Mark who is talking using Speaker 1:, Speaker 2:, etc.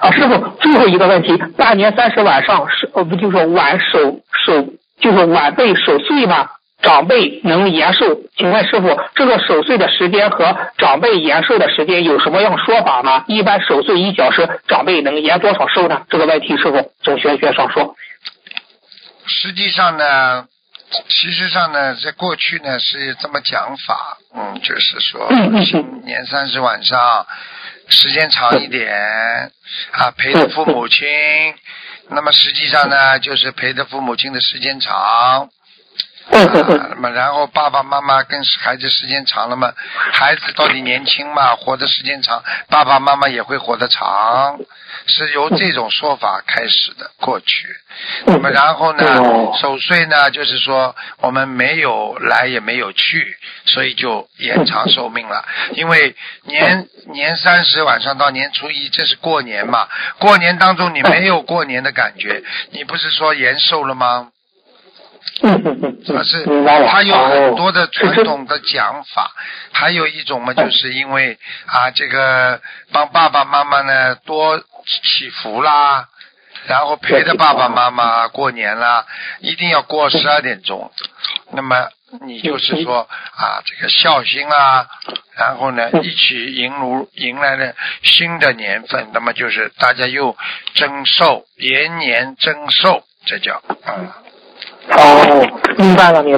Speaker 1: 啊，师傅，最后一个问题，大年三十晚上是呃不就是晚守守就是晚辈守岁吗？长辈能延寿？请问师傅，这个守岁的时间和长辈延寿的时间有什么样说法吗？一般守岁一小时，长辈能延多少寿呢？这个问题师傅从玄学上说。
Speaker 2: 实际上呢，其实上呢，在过去呢是这么讲法，嗯，就是说
Speaker 1: 嗯嗯嗯
Speaker 2: 年三十晚上时间长一点啊，陪着父母亲。那么实际上呢，就是陪着父母亲的时间长。那 么然后爸爸妈妈跟孩子时间长了嘛，孩子到底年轻嘛，活的时间长，爸爸妈妈也会活得长，是由这种说法开始的。过去，那么然后呢
Speaker 1: 哦，
Speaker 2: 守岁呢，就是说我们没有来也没有去，所以就延长寿命了。因为年年三十晚上到年初一，这是过年嘛，过年当中你没有过年的感觉，你不是说延寿了吗？
Speaker 1: 嗯嗯嗯嗯，
Speaker 2: 它是
Speaker 1: 明白了。
Speaker 2: 它有很多的传统的讲法，还有一种嘛，就是因为啊，这个帮爸爸妈妈呢多祈福啦，然后陪着爸爸妈妈过年啦，一定要过十二点钟。那么你就是说啊，这个孝心啊，然后呢一起迎如迎来了新的年份，那么就是大家又增寿，延年增寿，这叫啊。
Speaker 1: 哦，明白了，明。